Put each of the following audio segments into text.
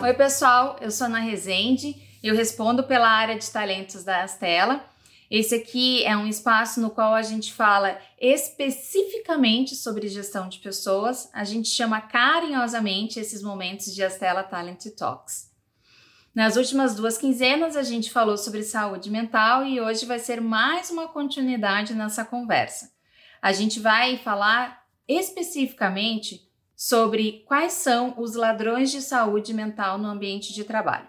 Oi, pessoal, eu sou Ana Rezende, eu respondo pela área de talentos da Astela. Esse aqui é um espaço no qual a gente fala especificamente sobre gestão de pessoas. A gente chama carinhosamente esses momentos de Astela Talent Talks. Nas últimas duas quinzenas a gente falou sobre saúde mental e hoje vai ser mais uma continuidade nessa conversa. A gente vai falar especificamente sobre quais são os ladrões de saúde mental no ambiente de trabalho.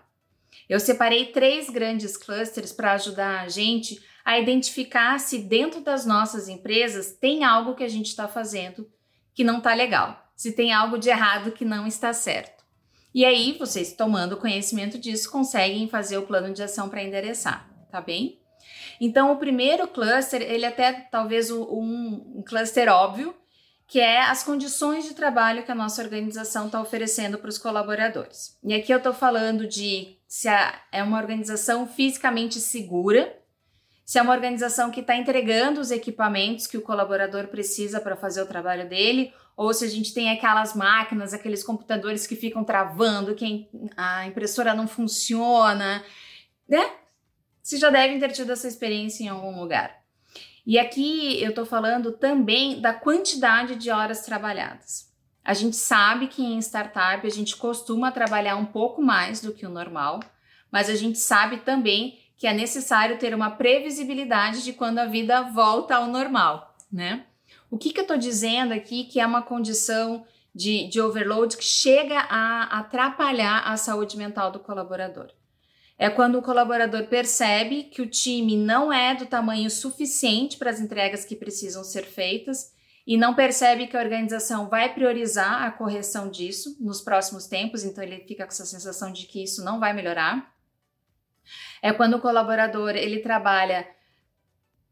Eu separei três grandes clusters para ajudar a gente a identificar se dentro das nossas empresas tem algo que a gente está fazendo que não está legal, se tem algo de errado que não está certo. E aí, vocês tomando conhecimento disso, conseguem fazer o plano de ação para endereçar, tá bem? Então, o primeiro cluster, ele é até talvez um, um cluster óbvio, que é as condições de trabalho que a nossa organização está oferecendo para os colaboradores. E aqui eu estou falando de se é uma organização fisicamente segura, se é uma organização que está entregando os equipamentos que o colaborador precisa para fazer o trabalho dele, ou se a gente tem aquelas máquinas, aqueles computadores que ficam travando, que a impressora não funciona, né? Vocês já devem ter tido essa experiência em algum lugar. E aqui eu estou falando também da quantidade de horas trabalhadas. A gente sabe que em startup a gente costuma trabalhar um pouco mais do que o normal, mas a gente sabe também que é necessário ter uma previsibilidade de quando a vida volta ao normal, né? O que, que eu estou dizendo aqui que é uma condição de, de overload que chega a atrapalhar a saúde mental do colaborador? É quando o colaborador percebe que o time não é do tamanho suficiente para as entregas que precisam ser feitas e não percebe que a organização vai priorizar a correção disso nos próximos tempos, então ele fica com essa sensação de que isso não vai melhorar. É quando o colaborador ele trabalha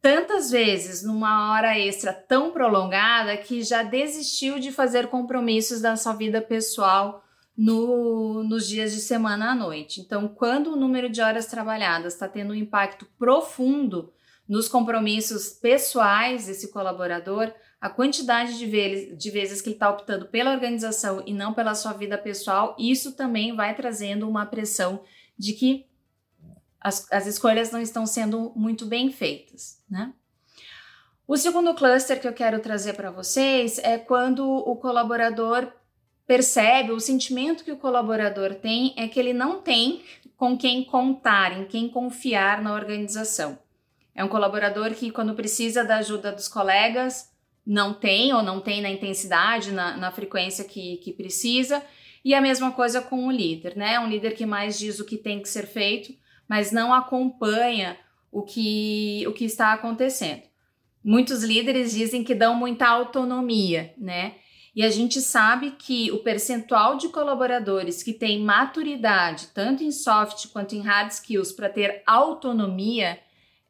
tantas vezes numa hora extra tão prolongada que já desistiu de fazer compromissos da sua vida pessoal no, nos dias de semana à noite. Então, quando o número de horas trabalhadas está tendo um impacto profundo nos compromissos pessoais desse colaborador, a quantidade de, vezes, de vezes que ele está optando pela organização e não pela sua vida pessoal, isso também vai trazendo uma pressão de que as, as escolhas não estão sendo muito bem feitas, né? O segundo cluster que eu quero trazer para vocês é quando o colaborador percebe, o sentimento que o colaborador tem é que ele não tem com quem contar, em quem confiar na organização. É um colaborador que, quando precisa da ajuda dos colegas, não tem ou não tem na intensidade, na, na frequência que, que precisa. E a mesma coisa com o líder, né? Um líder que mais diz o que tem que ser feito, mas não acompanha o que, o que está acontecendo. Muitos líderes dizem que dão muita autonomia, né? E a gente sabe que o percentual de colaboradores que tem maturidade, tanto em soft quanto em hard skills, para ter autonomia,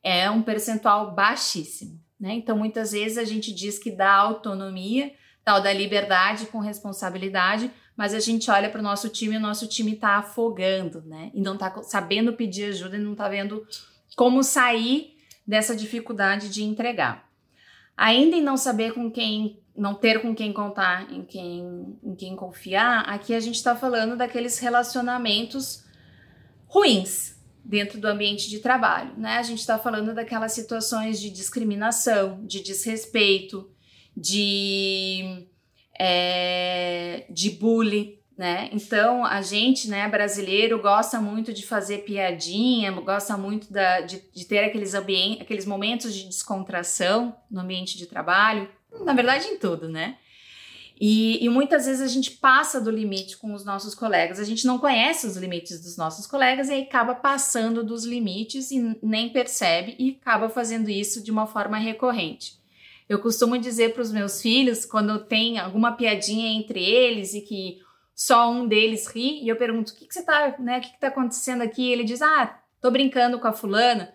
é um percentual baixíssimo. Né? Então, muitas vezes a gente diz que dá autonomia, tal da liberdade com responsabilidade, mas a gente olha para o nosso time e o nosso time está afogando, né? E não está sabendo pedir ajuda e não está vendo como sair dessa dificuldade de entregar. Ainda em não saber com quem não ter com quem contar, em quem, em quem confiar, aqui a gente está falando daqueles relacionamentos ruins dentro do ambiente de trabalho, né? A gente está falando daquelas situações de discriminação, de desrespeito, de, é, de bullying, né? Então a gente, né, brasileiro, gosta muito de fazer piadinha, gosta muito da, de, de ter aqueles, aqueles momentos de descontração no ambiente de trabalho na verdade em tudo, né? E, e, muitas vezes a gente passa do limite com os nossos colegas, a gente não conhece os limites dos nossos colegas e aí acaba passando dos limites e nem percebe e acaba fazendo isso de uma forma recorrente. Eu costumo dizer para os meus filhos, quando tem alguma piadinha entre eles e que só um deles ri, e eu pergunto: o que, que você tá, né? O que, que tá acontecendo aqui? E ele diz: Ah, tô brincando com a fulana.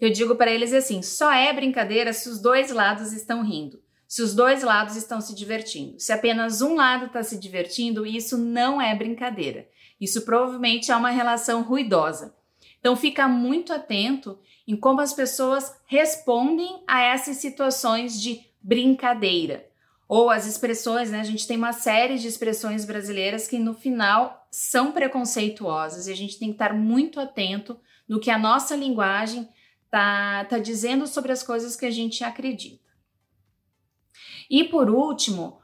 Eu digo para eles assim: só é brincadeira se os dois lados estão rindo se os dois lados estão se divertindo. Se apenas um lado está se divertindo, isso não é brincadeira. Isso provavelmente é uma relação ruidosa. Então fica muito atento em como as pessoas respondem a essas situações de brincadeira. Ou as expressões, né? A gente tem uma série de expressões brasileiras que no final são preconceituosas e a gente tem que estar muito atento no que a nossa linguagem tá, tá dizendo sobre as coisas que a gente acredita. E por último,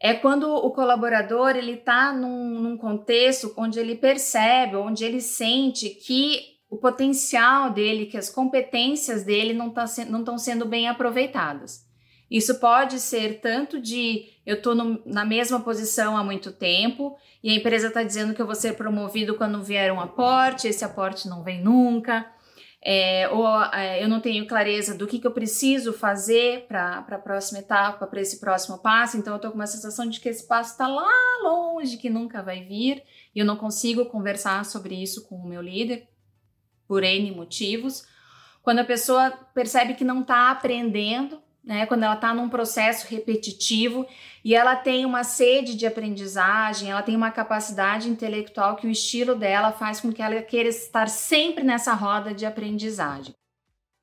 é quando o colaborador ele está num, num contexto onde ele percebe, onde ele sente que o potencial dele, que as competências dele não tá estão sendo bem aproveitadas. Isso pode ser tanto de eu estou na mesma posição há muito tempo e a empresa está dizendo que eu vou ser promovido quando vier um aporte, esse aporte não vem nunca, é, ou é, eu não tenho clareza do que, que eu preciso fazer para a próxima etapa, para esse próximo passo, então eu estou com uma sensação de que esse passo está lá longe, que nunca vai vir, e eu não consigo conversar sobre isso com o meu líder por N motivos. Quando a pessoa percebe que não está aprendendo, né? Quando ela está num processo repetitivo e ela tem uma sede de aprendizagem, ela tem uma capacidade intelectual que o estilo dela faz com que ela queira estar sempre nessa roda de aprendizagem.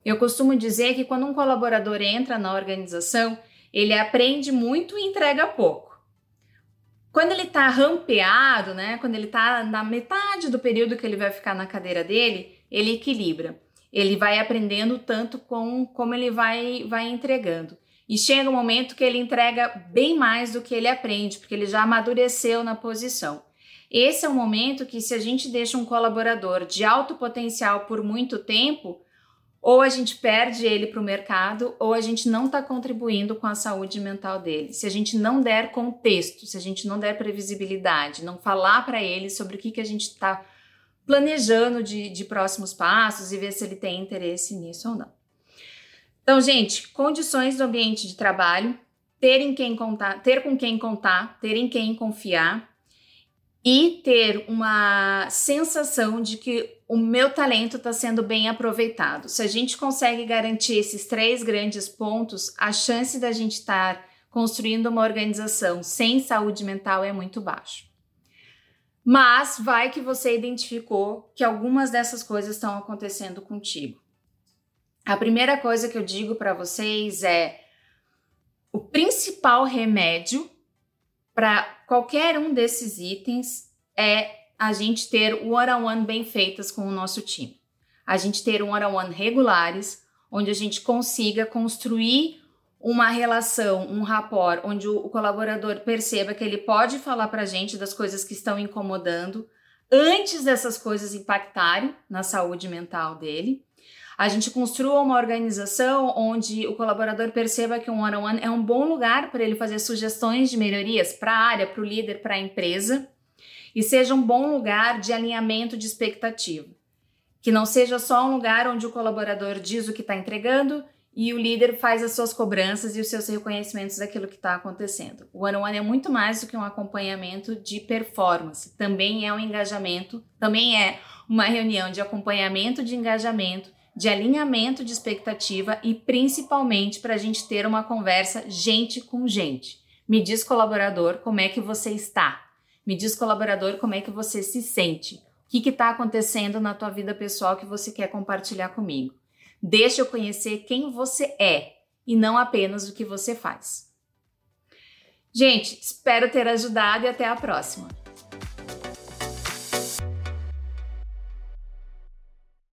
Eu costumo dizer que quando um colaborador entra na organização, ele aprende muito e entrega pouco. Quando ele está rampeado, né? Quando ele está na metade do período que ele vai ficar na cadeira dele, ele equilibra ele vai aprendendo tanto com como ele vai, vai entregando. E chega um momento que ele entrega bem mais do que ele aprende, porque ele já amadureceu na posição. Esse é um momento que, se a gente deixa um colaborador de alto potencial por muito tempo, ou a gente perde ele para o mercado, ou a gente não está contribuindo com a saúde mental dele. Se a gente não der contexto, se a gente não der previsibilidade, não falar para ele sobre o que, que a gente está planejando de, de próximos passos e ver se ele tem interesse nisso ou não. Então, gente, condições do ambiente de trabalho, ter, em quem contar, ter com quem contar, ter em quem confiar e ter uma sensação de que o meu talento está sendo bem aproveitado. Se a gente consegue garantir esses três grandes pontos, a chance da gente estar construindo uma organização sem saúde mental é muito baixa. Mas vai que você identificou que algumas dessas coisas estão acontecendo contigo. A primeira coisa que eu digo para vocês é o principal remédio para qualquer um desses itens é a gente ter one-on-one bem feitas com o nosso time. A gente ter um one-on-one regulares, onde a gente consiga construir uma relação, um rapport, onde o, colaborador perceba que ele pode falar para a gente das coisas que estão incomodando antes dessas coisas impactarem na saúde mental dele. A gente construa uma organização onde o colaborador perceba que um one-on-one -on -one é um bom lugar para ele fazer sugestões de melhorias para a área, para o líder, para a empresa, e seja um bom lugar de alinhamento de expectativa. Que não seja só um lugar onde o colaborador diz o que está entregando e o líder faz as suas cobranças e os seus reconhecimentos daquilo que está acontecendo. O One on One é muito mais do que um acompanhamento de performance, também é um engajamento, também é uma reunião de acompanhamento de engajamento, de alinhamento de expectativa e principalmente para a gente ter uma conversa gente com gente. Me diz, colaborador, como é que você está? Me diz, colaborador, como é que você se sente? O que está acontecendo na tua vida pessoal que você quer compartilhar comigo? Deixa eu conhecer quem você é e não apenas o que você faz. Gente, espero ter ajudado e até a próxima.